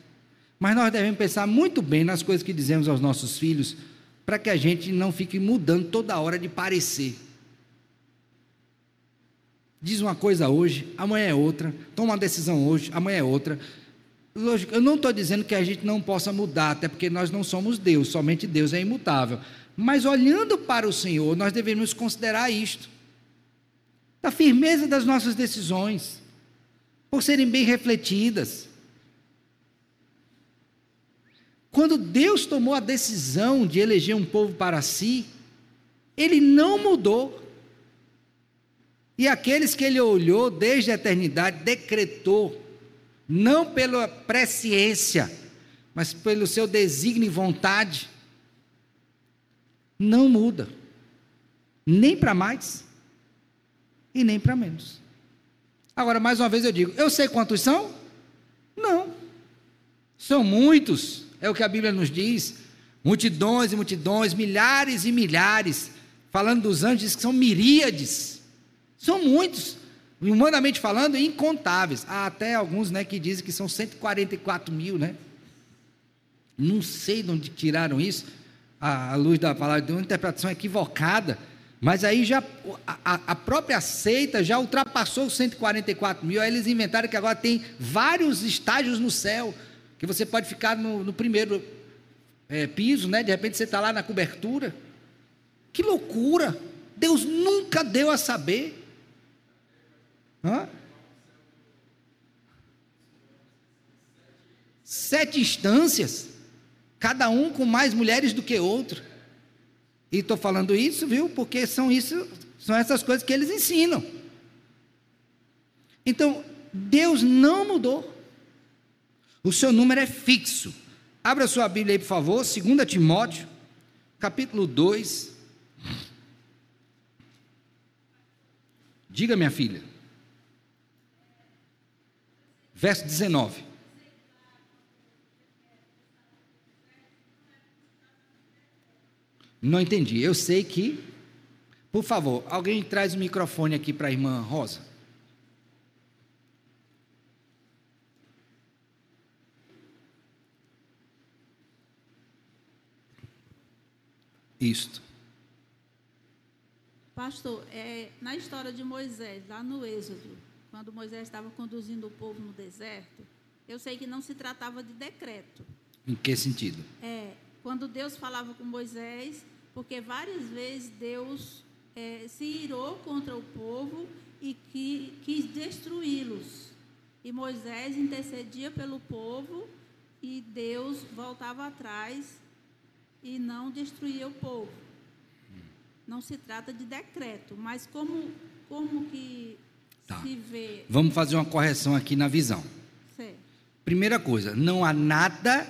Mas nós devemos pensar muito bem nas coisas que dizemos aos nossos filhos, para que a gente não fique mudando toda hora de parecer diz uma coisa hoje, amanhã é outra, toma uma decisão hoje, amanhã é outra. Lógico, eu não estou dizendo que a gente não possa mudar, até porque nós não somos Deus, somente Deus é imutável. Mas olhando para o Senhor, nós devemos considerar isto: a firmeza das nossas decisões, por serem bem refletidas. Quando Deus tomou a decisão de eleger um povo para si, Ele não mudou. E aqueles que ele olhou desde a eternidade, decretou, não pela presciência, mas pelo seu desígnio e vontade, não muda, nem para mais e nem para menos. Agora, mais uma vez eu digo: eu sei quantos são? Não. São muitos, é o que a Bíblia nos diz. Multidões e multidões, milhares e milhares, falando dos anjos que são miríades. São muitos, humanamente falando, incontáveis. Há até alguns né, que dizem que são 144 mil, né? Não sei de onde tiraram isso, à luz da palavra de uma interpretação equivocada, mas aí já a, a, própria seita já ultrapassou os 144 mil, aí eles inventaram que agora tem vários estágios no céu, que você pode ficar no, no primeiro é, piso, né? De repente você está lá na cobertura. Que loucura! Deus nunca deu a saber. Hã? Sete instâncias, cada um com mais mulheres do que outro. E estou falando isso, viu? Porque são isso, são essas coisas que eles ensinam. Então, Deus não mudou. O seu número é fixo. Abra sua Bíblia aí, por favor, 2 Timóteo, capítulo 2. Diga, minha filha. Verso 19. Não entendi. Eu sei que. Por favor, alguém traz o microfone aqui para a irmã Rosa. Isto. Pastor, é, na história de Moisés, lá no Êxodo, quando Moisés estava conduzindo o povo no deserto, eu sei que não se tratava de decreto. Em que sentido? É, quando Deus falava com Moisés, porque várias vezes Deus é, se irou contra o povo e que, quis destruí-los. E Moisés intercedia pelo povo e Deus voltava atrás e não destruía o povo. Não se trata de decreto, mas como, como que Tá. Vamos fazer uma correção aqui na visão. Primeira coisa, não há nada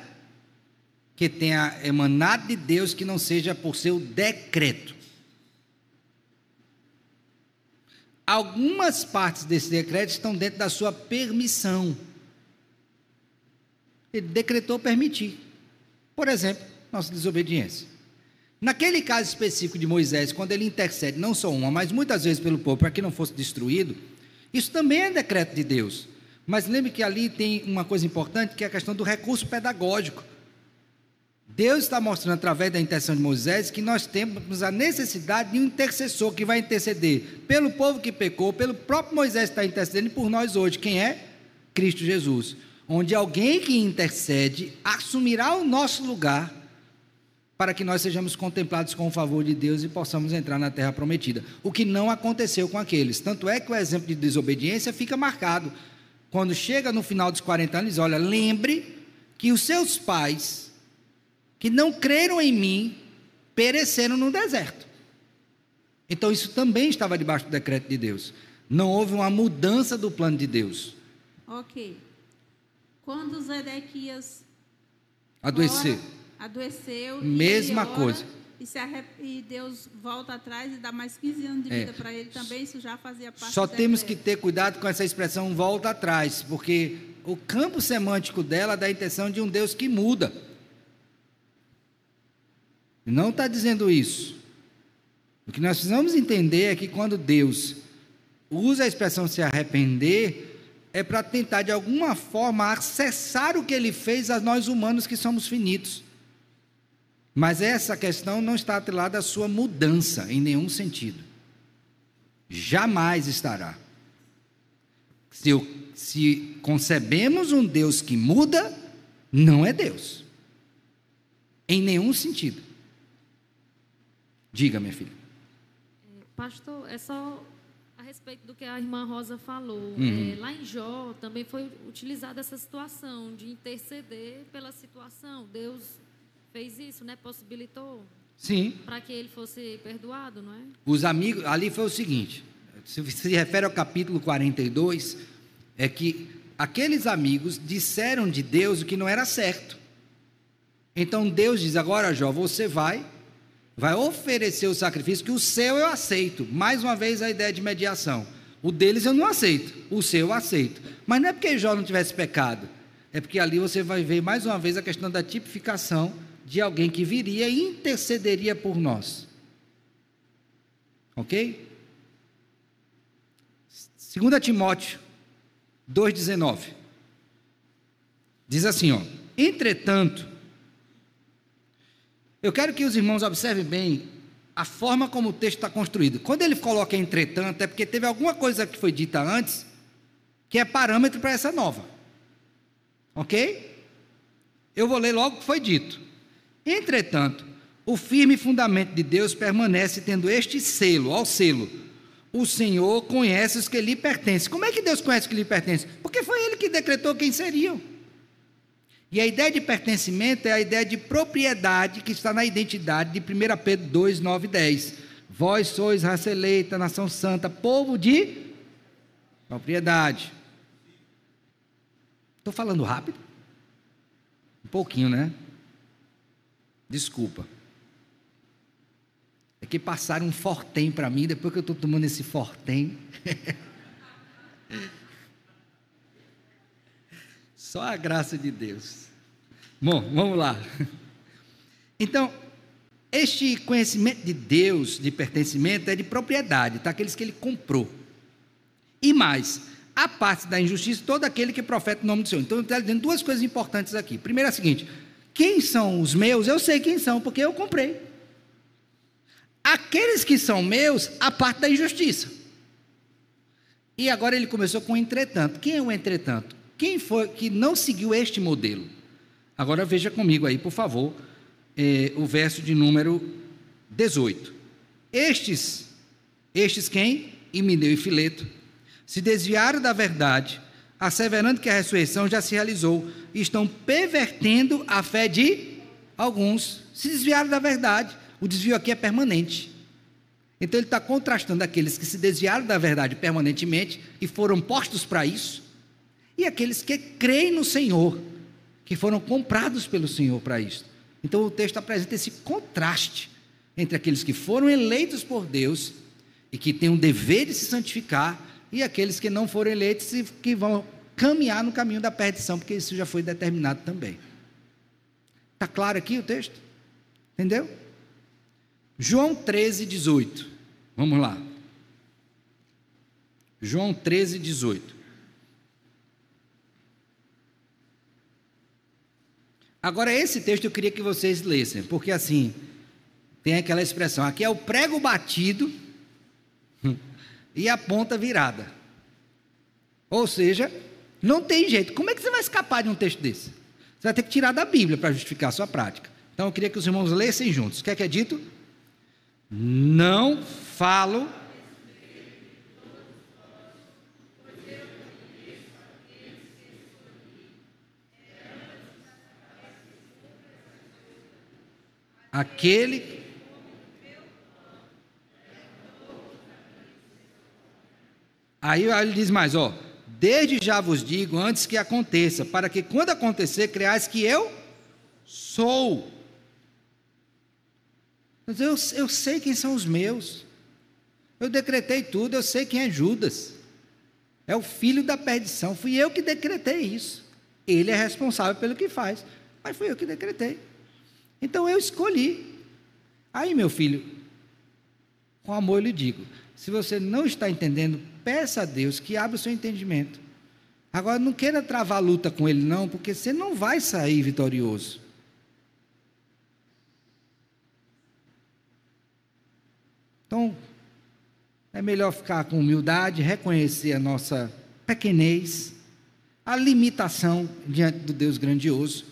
que tenha emanado de Deus que não seja por seu decreto. Algumas partes desse decreto estão dentro da sua permissão. Ele decretou permitir. Por exemplo, nossa desobediência. Naquele caso específico de Moisés, quando ele intercede não só uma, mas muitas vezes pelo povo, para que não fosse destruído, Isso também é decreto de Deus. Mas lembre que ali tem uma coisa importante, que é a questão do recurso pedagógico. Deus está mostrando através da intenção de Moisés que nós temos a necessidade de um intercessor que vai interceder pelo povo que pecou, pelo próprio Moisés está intercedendo e por nós hoje. Quem é? Cristo Jesus. Onde alguém que intercede assumirá o nosso lugar para que nós sejamos contemplados com o favor de Deus e possamos entrar na terra prometida. O que não aconteceu com aqueles. Tanto é que o exemplo de desobediência fica marcado. Quando chega no final dos 40 anos, olha, lembre que os seus pais, que não creram em mim, pereceram no deserto. Então isso também estava debaixo do decreto de Deus. Não houve uma mudança do plano de Deus. Ok. Quando Zedequias Adoecer. ora, adoeceu, Mesma ora, coisa. E, se arre- e Deus volta atrás e dá mais 15 anos de É. vida para ele também, isso já fazia parte Só temos que ter cuidado com essa expressão volta atrás, porque o campo semântico dela dá a intenção de um Deus que muda. Não está dizendo isso. O que nós precisamos entender é que quando Deus usa a expressão se arrepender, é para tentar de alguma forma acessar o que ele fez a nós humanos que somos finitos. Mas essa questão não está atrelada à sua mudança em nenhum sentido. Jamais estará. Se, eu- se concebemos um Deus que muda, não é Deus. Em nenhum sentido. Diga, minha filha. Pastor, é só a respeito do que a irmã Rosa falou. Uhum. É, lá em Jó também foi utilizada essa situação de interceder pela situação. Deus fez isso, né? Possibilitou Sim. para que ele fosse perdoado, não é? Os amigos, ali foi o seguinte, se se refere ao capítulo 42, é que aqueles amigos disseram de Deus o que não era certo. Então Deus diz: agora, Jó, você vai, vai oferecer o sacrifício, que o seu eu aceito. Mais uma vez a ideia de mediação. O deles eu não aceito, o seu eu aceito. Mas não é porque Jó não tivesse pecado, é porque ali você vai ver mais uma vez a questão da tipificação de alguém que viria e intercederia por nós. Ok? 2 Timóteo 2,19. Diz assim, ó. Entretanto, eu quero que os irmãos observem bem a forma como o texto está construído. Quando ele coloca entretanto, é porque teve alguma coisa que foi dita antes que é parâmetro para essa nova. Ok? Eu vou ler logo o que foi dito. Entretanto, o firme fundamento de Deus permanece tendo este selo, ao selo. O Senhor conhece os que lhe pertencem. Como é que Deus conhece os que lhe pertencem? Porque foi Ele que decretou quem seriam. E a ideia de pertencimento é a ideia de propriedade que está na identidade de 1 Pedro 2, 9 e 10. Vós sois raça eleita, nação santa, povo de propriedade. Estou falando rápido? Um pouquinho, né? Desculpa. É que passaram um fortem para mim, depois que eu estou tomando esse fortem. Só a graça de Deus. Bom, vamos lá. Então, este conhecimento de Deus, de pertencimento, é de propriedade, tá? Aqueles que ele comprou. E mais, a parte da injustiça, todo aquele que profeta o nome do Senhor. Então, está dizendo duas coisas importantes aqui. Primeiro é a seguinte: quem são os meus? Eu sei quem são, porque eu comprei. Aqueles que são meus, a parte da injustiça. E agora ele começou com entretanto. Quem é o entretanto? Quem foi que não seguiu este modelo? Agora veja comigo aí, por favor, eh, o verso de número 18. Estes, estes quem? Himeneu e Fileto, se desviaram da verdade, asseverando que a ressurreição já se realizou, estão pervertendo a fé de alguns. Se desviaram da verdade. O desvio aqui é permanente. Então ele está contrastando aqueles que se desviaram da verdade permanentemente e foram postos para isso, e aqueles que creem no Senhor, que foram comprados pelo Senhor para isso. Então o texto apresenta esse contraste entre aqueles que foram eleitos por Deus e que têm o dever de se santificar, e aqueles que não foram eleitos e que vão caminhar no caminho da perdição, porque isso já foi determinado também. Está claro aqui o texto? Entendeu? João 13, 18. Vamos lá. João 13, 18. Agora, esse texto eu queria que vocês lessem, porque assim, tem aquela expressão: aqui é o prego batido e a ponta virada. Ou seja, não tem jeito. Como é que você vai escapar de um texto desse? Você vai ter que tirar da Bíblia para justificar a sua prática. Então eu queria que os irmãos lessem juntos. O que é que é dito? Não falo. Aquele. Aí ele diz mais, ó. Desde já vos digo, antes que aconteça, para que quando acontecer, creais que eu sou. Eu, eu sei quem são os meus. Eu decretei tudo, eu sei quem é Judas. É o filho da perdição. Fui eu que decretei isso. Ele é responsável pelo que faz, mas fui eu que decretei. Então eu escolhi. Aí, meu filho, com amor eu lhe digo: se você não está entendendo, peça a Deus que abra o seu entendimento. Agora, não queira travar luta com ele, não, porque você não vai sair vitorioso. Então, é melhor ficar com humildade, reconhecer a nossa pequenez, a limitação diante do Deus grandioso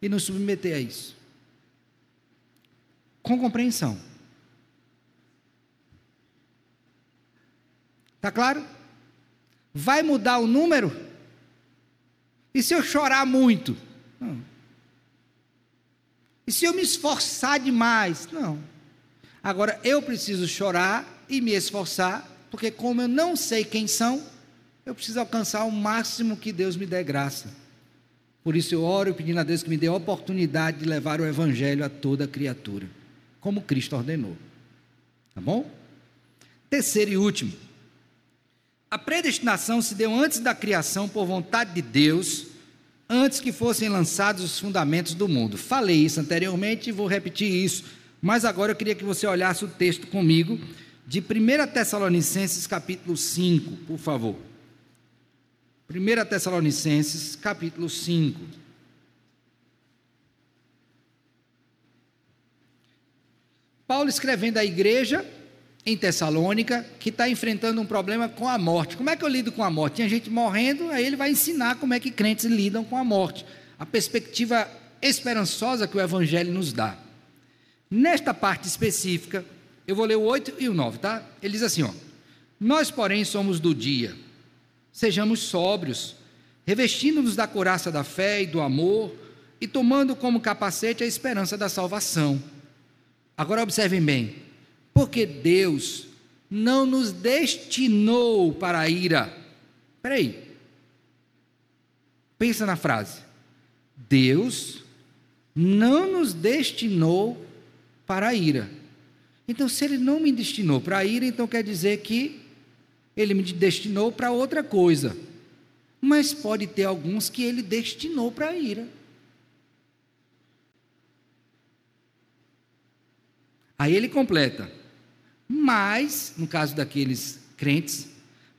e nos submeter a isso. Com compreensão. Está claro? Vai mudar o número? E se eu chorar muito? Não. E se eu me esforçar demais? Não. Agora eu preciso chorar e me esforçar, porque como eu não sei quem são, eu preciso alcançar o máximo que Deus me dê graça. Por isso eu oro pedindo a Deus que me dê a oportunidade de levar o evangelho a toda criatura, como Cristo ordenou. Tá bom? Terceiro e último. A predestinação se deu antes da criação por vontade de Deus, antes que fossem lançados os fundamentos do mundo. Falei isso anteriormente e vou repetir isso mas agora eu queria que você olhasse o texto comigo de 1 Tessalonicenses capítulo 5, por favor. 1 Tessalonicenses capítulo 5. Paulo escrevendo à igreja em Tessalônica que está enfrentando um problema com a morte. Como é que eu lido com a morte? Tinha gente morrendo, aí ele vai ensinar como é que crentes lidam com a morte. A perspectiva esperançosa que o Evangelho nos dá. Nesta parte específica, eu vou ler o 8 e o 9, tá? Ele diz assim, ó: Nós, porém, somos do dia. Sejamos sóbrios, revestindo-nos da couraça da fé e do amor e tomando como capacete a esperança da salvação. Agora observem bem, porque Deus não nos destinou para a ira. Espera aí. Pensa na frase. Deus não nos destinou para a ira. Então, se ele não me destinou para a ira, então quer dizer que ele me destinou para outra coisa. Mas pode ter alguns que ele destinou para a ira. Aí ele completa. Mas, no caso daqueles crentes,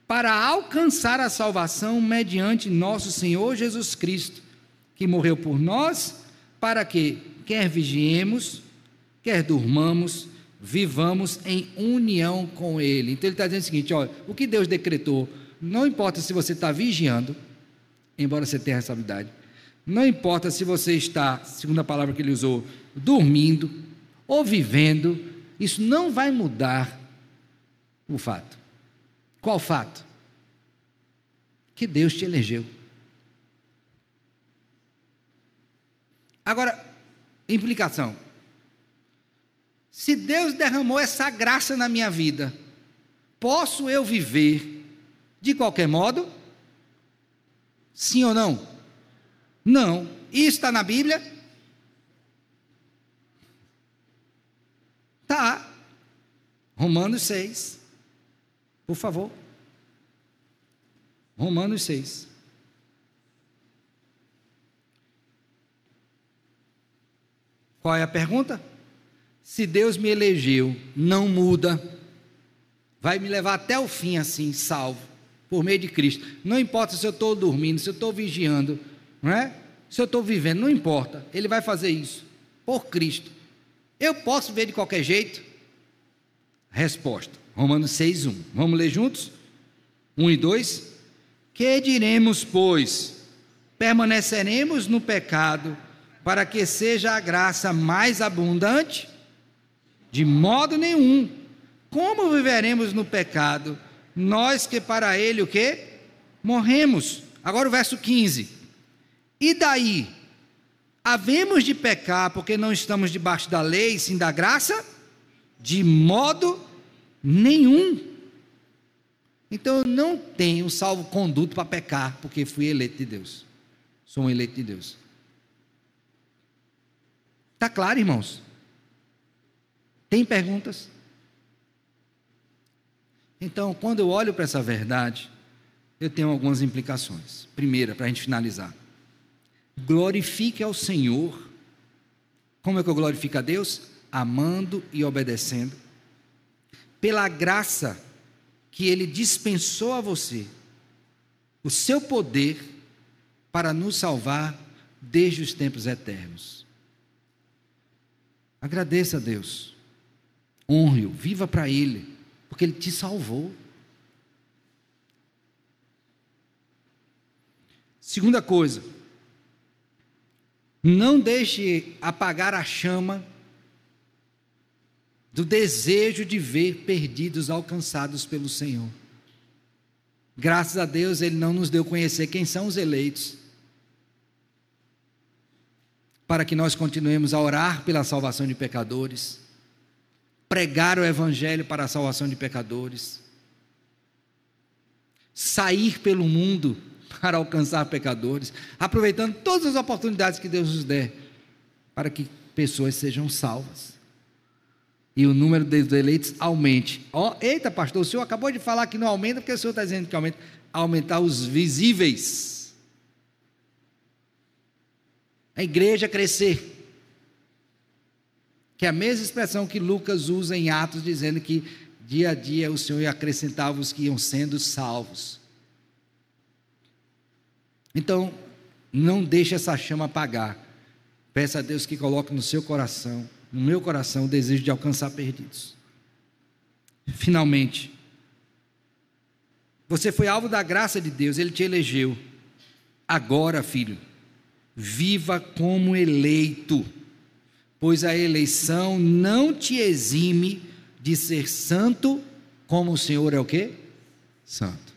para alcançar a salvação mediante nosso Senhor Jesus Cristo, que morreu por nós, para que, quer vigiemos, quer durmamos, vivamos em união com Ele. Então ele está dizendo o seguinte: olha, o que Deus decretou, não importa se você está vigiando, embora você tenha responsabilidade, não importa se você está, segundo a palavra que ele usou, dormindo ou vivendo, isso não vai mudar o fato. Qual fato? Que Deus te elegeu. Agora, implicação. Se Deus derramou essa graça na minha vida, posso eu viver de qualquer modo? Sim ou não? Não. Isso está na Bíblia? Tá. Romanos 6. Por favor. Romanos 6. Qual é a pergunta? Se Deus me elegeu, não muda. vai me levar até o fim assim, salvo, por meio de Cristo. Não importa se eu estou dormindo, se eu estou vigiando, não é? Se eu estou vivendo, não importa. Ele vai fazer isso por Cristo. Eu posso ver de qualquer jeito? Resposta: Romanos 6:1. Vamos ler juntos? 1 e 2. Que diremos, pois? Permaneceremos no pecado para que seja a graça mais abundante? De modo nenhum. Como viveremos no pecado, nós que para ele o que? Morremos. Agora o verso 15. E daí? Havemos de pecar porque não estamos debaixo da lei, sim da graça? De modo nenhum. Então eu não tenho salvo-conduto para pecar, porque fui eleito de Deus. Sou um eleito de Deus. Está claro, irmãos? Tem perguntas? Então, quando eu olho para essa verdade, eu tenho algumas implicações. Primeira, para a gente finalizar. Glorifique ao Senhor. Como é que eu glorifico a Deus? Amando e obedecendo. Pela graça que Ele dispensou a você, o seu poder para nos salvar desde os tempos eternos. Agradeça a Deus, honre-o, viva para Ele, porque Ele te salvou. Segunda coisa, não deixe apagar a chama do desejo de ver perdidos alcançados pelo Senhor. Graças a Deus, Ele não nos deu conhecer quem são os eleitos, para que nós continuemos a orar pela salvação de pecadores, pregar o Evangelho para a salvação de pecadores, sair pelo mundo para alcançar pecadores, aproveitando todas as oportunidades que Deus nos der, para que pessoas sejam salvas. E o número dos eleitos aumente. Ó, oh, eita, pastor, o senhor acabou de falar que não aumenta, porque o senhor está dizendo que aumenta. Aumentar os visíveis. A igreja crescer. Que é a mesma expressão que Lucas usa em Atos, dizendo que dia a dia o Senhor acrescentava os que iam sendo salvos. Então, não deixe essa chama apagar. Peça a Deus que coloque no seu coração, no meu coração, o desejo de alcançar perdidos. Finalmente, você foi alvo da graça de Deus, Ele te elegeu. Agora, filho, viva como eleito, pois a eleição não te exime de ser santo, como o Senhor é o que? Santo.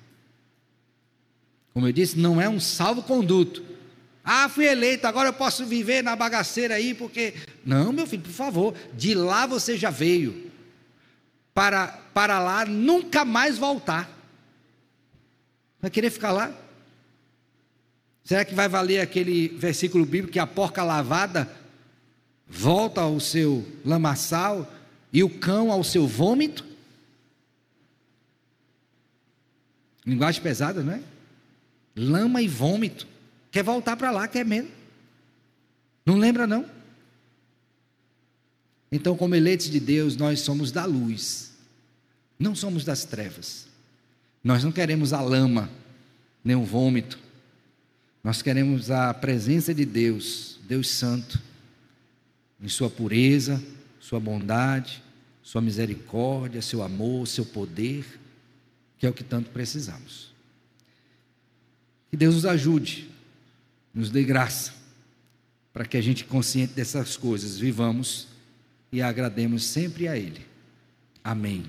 Como eu disse, não é um salvo-conduto. Ah, fui eleito, agora eu posso viver na bagaceira aí, porque. Não, meu filho, por favor, de lá você já veio. Para, para lá nunca mais voltar. Vai querer ficar lá? Será que vai valer aquele versículo bíblico que a porca lavada volta ao seu lamaçal e o cão ao seu vômito? Linguagem pesada, não é? Lama e vômito. Quer voltar para lá, quer mesmo. Não lembra, não? Então, como eleitos de Deus, nós somos da luz, não somos das trevas. Nós não queremos a lama, nem o vômito. Nós queremos a presença de Deus, Deus Santo, em Sua pureza, Sua bondade, Sua misericórdia, Seu amor, Seu poder, que é o que tanto precisamos. Que Deus nos ajude, nos dê graça, para que a gente, consciente dessas coisas, vivamos e agrademos sempre a Ele. Amém.